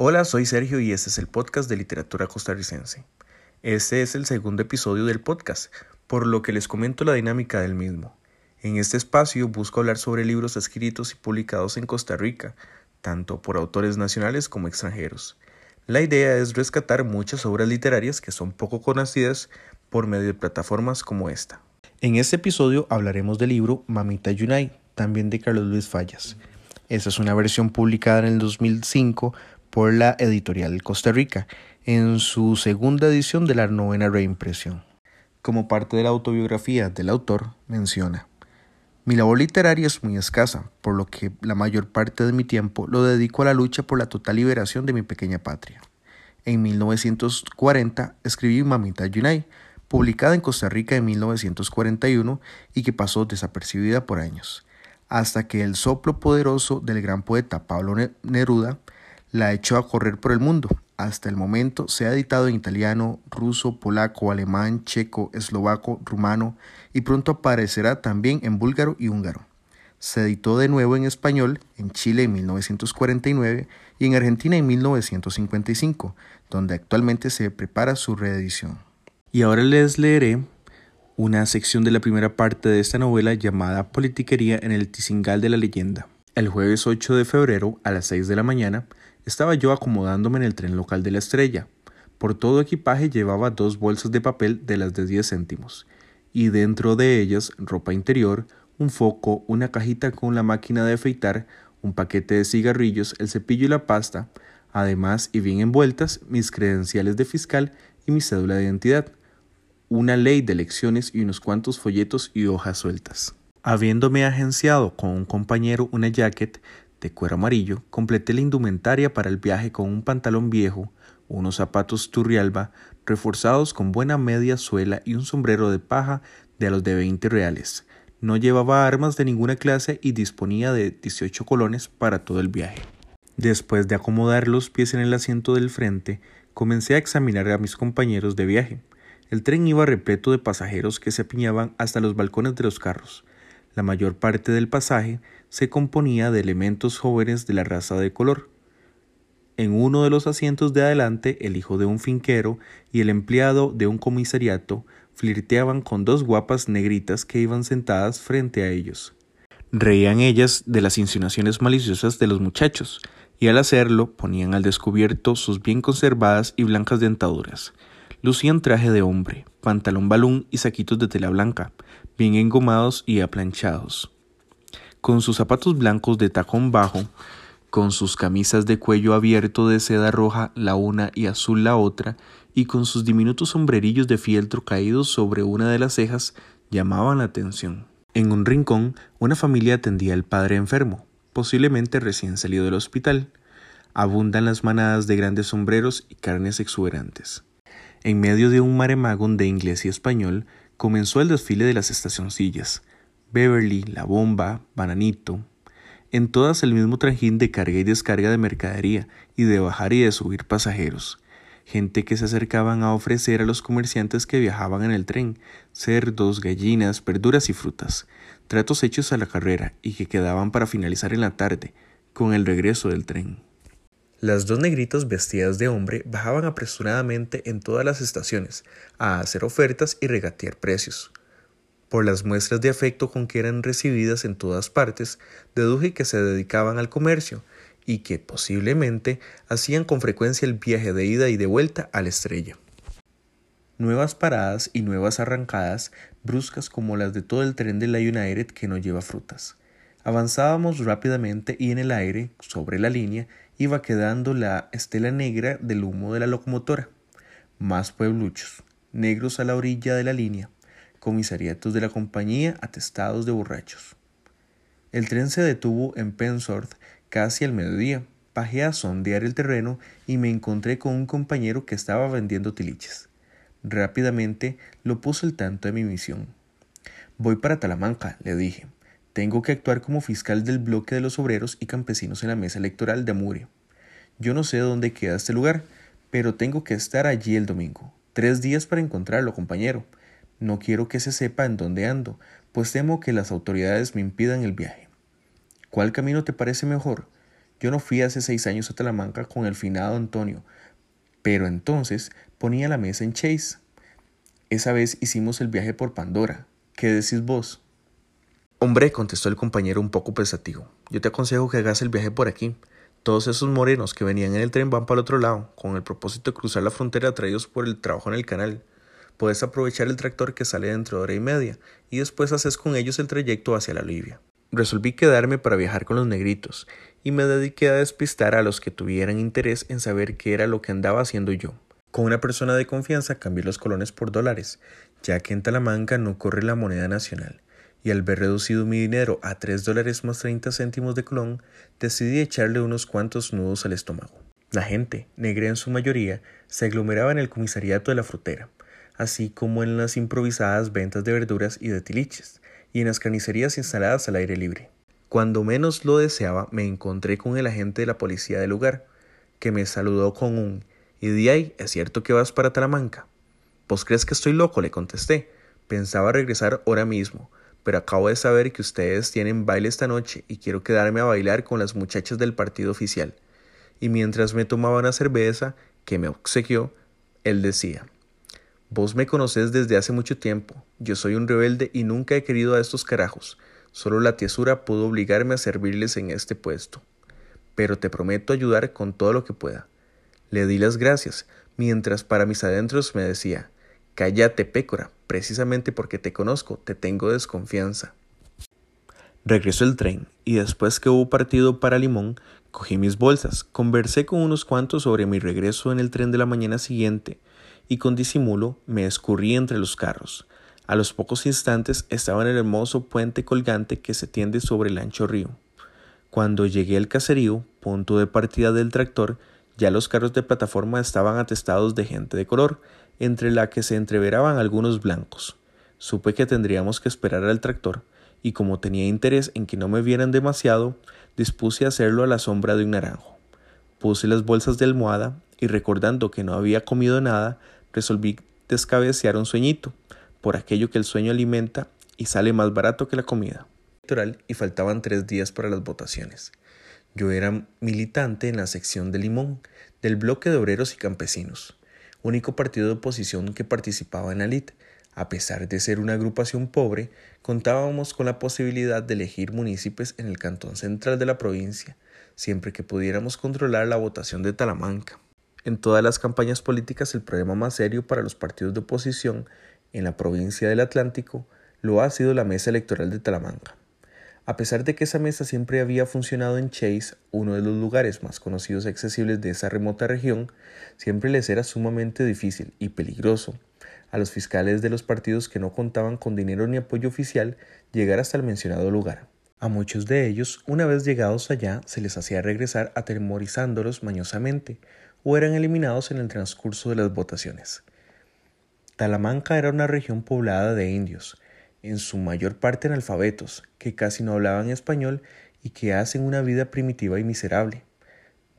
Hola, soy Sergio y este es el podcast de literatura costarricense. Este es el segundo episodio del podcast, por lo que les comento la dinámica del mismo. En este espacio busco hablar sobre libros escritos y publicados en Costa Rica, tanto por autores nacionales como extranjeros. La idea es rescatar muchas obras literarias que son poco conocidas por medio de plataformas como esta. En este episodio hablaremos del libro Mamita Yunay, también de Carlos Luis Fallas. Esta es una versión publicada en el 2005 por la editorial Costa Rica, en su segunda edición de la novena reimpresión. Como parte de la autobiografía del autor, menciona, mi labor literaria es muy escasa, por lo que la mayor parte de mi tiempo lo dedico a la lucha por la total liberación de mi pequeña patria. En 1940 escribí Mamita Yunay, publicada en Costa Rica en 1941 y que pasó desapercibida por años, hasta que el soplo poderoso del gran poeta Pablo Neruda la echó a correr por el mundo. Hasta el momento se ha editado en italiano, ruso, polaco, alemán, checo, eslovaco, rumano y pronto aparecerá también en búlgaro y húngaro. Se editó de nuevo en español en Chile en 1949 y en Argentina en 1955, donde actualmente se prepara su reedición. Y ahora les leeré una sección de la primera parte de esta novela llamada Politiquería en el Tizingal de la Leyenda. El jueves 8 de febrero a las 6 de la mañana estaba yo acomodándome en el tren local de la estrella. Por todo equipaje llevaba dos bolsas de papel de las de 10 céntimos, y dentro de ellas ropa interior, un foco, una cajita con la máquina de afeitar, un paquete de cigarrillos, el cepillo y la pasta, además y bien envueltas mis credenciales de fiscal y mi cédula de identidad, una ley de elecciones y unos cuantos folletos y hojas sueltas. Habiéndome agenciado con un compañero una jacket de cuero amarillo, completé la indumentaria para el viaje con un pantalón viejo, unos zapatos turrialba, reforzados con buena media suela y un sombrero de paja de los de 20 reales. No llevaba armas de ninguna clase y disponía de 18 colones para todo el viaje. Después de acomodar los pies en el asiento del frente, comencé a examinar a mis compañeros de viaje. El tren iba repleto de pasajeros que se apiñaban hasta los balcones de los carros. La mayor parte del pasaje se componía de elementos jóvenes de la raza de color. En uno de los asientos de adelante, el hijo de un finquero y el empleado de un comisariato flirteaban con dos guapas negritas que iban sentadas frente a ellos. Reían ellas de las insinuaciones maliciosas de los muchachos, y al hacerlo ponían al descubierto sus bien conservadas y blancas dentaduras. Lucían traje de hombre, pantalón balún y saquitos de tela blanca, bien engomados y aplanchados. Con sus zapatos blancos de tacón bajo, con sus camisas de cuello abierto de seda roja la una y azul la otra, y con sus diminutos sombrerillos de fieltro caídos sobre una de las cejas, llamaban la atención. En un rincón, una familia atendía al padre enfermo, posiblemente recién salido del hospital. Abundan las manadas de grandes sombreros y carnes exuberantes. En medio de un maremagón de inglés y español, comenzó el desfile de las estacioncillas. Beverly, La Bomba, Bananito, en todas el mismo trajín de carga y descarga de mercadería y de bajar y de subir pasajeros. Gente que se acercaban a ofrecer a los comerciantes que viajaban en el tren cerdos, gallinas, verduras y frutas, tratos hechos a la carrera y que quedaban para finalizar en la tarde, con el regreso del tren. Las dos negritas vestidas de hombre bajaban apresuradamente en todas las estaciones a hacer ofertas y regatear precios. Por las muestras de afecto con que eran recibidas en todas partes, deduje que se dedicaban al comercio y que posiblemente hacían con frecuencia el viaje de ida y de vuelta a la estrella. Nuevas paradas y nuevas arrancadas, bruscas como las de todo el tren de la United que no lleva frutas. Avanzábamos rápidamente y en el aire, sobre la línea, iba quedando la estela negra del humo de la locomotora. Más puebluchos, negros a la orilla de la línea, comisariatos de la compañía atestados de borrachos. El tren se detuvo en Pensworth casi al mediodía. Bajé a sondear el terreno y me encontré con un compañero que estaba vendiendo tiliches. Rápidamente lo puse al tanto de mi misión. Voy para Talamanca, le dije. Tengo que actuar como fiscal del bloque de los obreros y campesinos en la mesa electoral de Amuria. Yo no sé dónde queda este lugar, pero tengo que estar allí el domingo. Tres días para encontrarlo, compañero. No quiero que se sepa en dónde ando, pues temo que las autoridades me impidan el viaje. ¿Cuál camino te parece mejor? Yo no fui hace seis años a Talamanca con el finado Antonio, pero entonces ponía la mesa en Chase. Esa vez hicimos el viaje por Pandora. ¿Qué decís vos? Hombre, contestó el compañero un poco pensativo. Yo te aconsejo que hagas el viaje por aquí. Todos esos morenos que venían en el tren van para el otro lado, con el propósito de cruzar la frontera atraídos por el trabajo en el canal. Puedes aprovechar el tractor que sale dentro de hora y media, y después haces con ellos el trayecto hacia la Libia. Resolví quedarme para viajar con los negritos, y me dediqué a despistar a los que tuvieran interés en saber qué era lo que andaba haciendo yo. Con una persona de confianza cambié los colones por dólares, ya que en Talamanca no corre la moneda nacional, y al ver reducido mi dinero a tres dólares más treinta céntimos de colón, decidí echarle unos cuantos nudos al estómago. La gente, negra en su mayoría, se aglomeraba en el comisariato de la frutera, así como en las improvisadas ventas de verduras y de tiliches, y en las carnicerías instaladas al aire libre. Cuando menos lo deseaba, me encontré con el agente de la policía del lugar, que me saludó con un ¿Y de ahí es cierto que vas para Talamanca? ¿Vos crees que estoy loco? le contesté. Pensaba regresar ahora mismo, pero acabo de saber que ustedes tienen baile esta noche y quiero quedarme a bailar con las muchachas del partido oficial. Y mientras me tomaba una cerveza, que me obsequió, él decía Vos me conoces desde hace mucho tiempo. Yo soy un rebelde y nunca he querido a estos carajos. Solo la tiesura pudo obligarme a servirles en este puesto. Pero te prometo ayudar con todo lo que pueda. Le di las gracias, mientras para mis adentros me decía Cállate, pécora, precisamente porque te conozco, te tengo desconfianza. Regresó el tren, y después que hubo partido para Limón, cogí mis bolsas, conversé con unos cuantos sobre mi regreso en el tren de la mañana siguiente, y con disimulo me escurrí entre los carros. A los pocos instantes estaba en el hermoso puente colgante que se tiende sobre el ancho río. Cuando llegué al caserío, punto de partida del tractor, ya los carros de plataforma estaban atestados de gente de color, entre la que se entreveraban algunos blancos. Supe que tendríamos que esperar al tractor, y como tenía interés en que no me vieran demasiado, dispuse a hacerlo a la sombra de un naranjo. Puse las bolsas de almohada y recordando que no había comido nada, resolví descabecear un sueñito, por aquello que el sueño alimenta y sale más barato que la comida. Y faltaban tres días para las votaciones. Yo era militante en la sección de Limón, del bloque de obreros y campesinos, único partido de oposición que participaba en la LIT. A pesar de ser una agrupación pobre, contábamos con la posibilidad de elegir municipios en el cantón central de la provincia, siempre que pudiéramos controlar la votación de Talamanca. En todas las campañas políticas el problema más serio para los partidos de oposición en la provincia del Atlántico lo ha sido la mesa electoral de Talamanca. A pesar de que esa mesa siempre había funcionado en Chase, uno de los lugares más conocidos y accesibles de esa remota región, siempre les era sumamente difícil y peligroso a los fiscales de los partidos que no contaban con dinero ni apoyo oficial llegar hasta el mencionado lugar. A muchos de ellos, una vez llegados allá, se les hacía regresar atemorizándolos mañosamente o eran eliminados en el transcurso de las votaciones. Talamanca era una región poblada de indios, en su mayor parte analfabetos, que casi no hablaban español y que hacen una vida primitiva y miserable.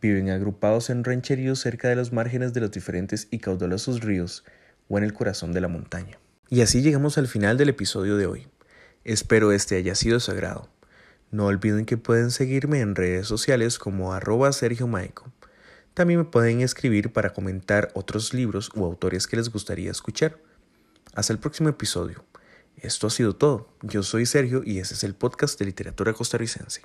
Viven agrupados en rancheríos cerca de los márgenes de los diferentes y caudalosos ríos o en el corazón de la montaña. Y así llegamos al final del episodio de hoy. Espero este haya sido de su agrado. No olviden que pueden seguirme en redes sociales como arroba Sergio Maico. También me pueden escribir para comentar otros libros o autores que les gustaría escuchar. Hasta el próximo episodio. Esto ha sido todo. Yo soy Sergio y ese es el podcast de literatura costarricense.